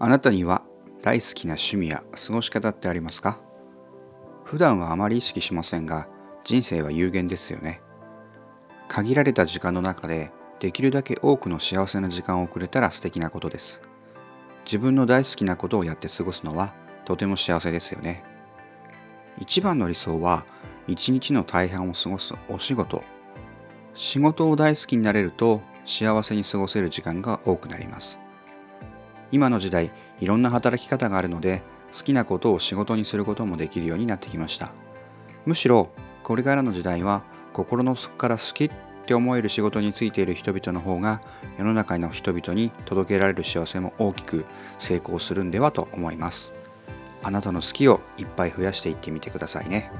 あなたには大好きな趣味や過ごし方ってありますか？普段はあまり意識しませんが人生は有限ですよね。限られた時間の中でできるだけ多くの幸せな時間を送れたら素敵なことです。自分の大好きなことをやって過ごすのはとても幸せですよね。一番の理想は一日の大半を過ごすお仕事。仕事を大好きになれると幸せに過ごせる時間が多くなります。今の時代いろんな働き方があるので好きなことを仕事にすることもできるようになってきましたむしろこれからの時代は心の底から好きって思える仕事についている人々の方が世の中の人々に届けられる幸せも大きく成功するんではと思いますあなたの好きをいっぱい増やしていってみてくださいね。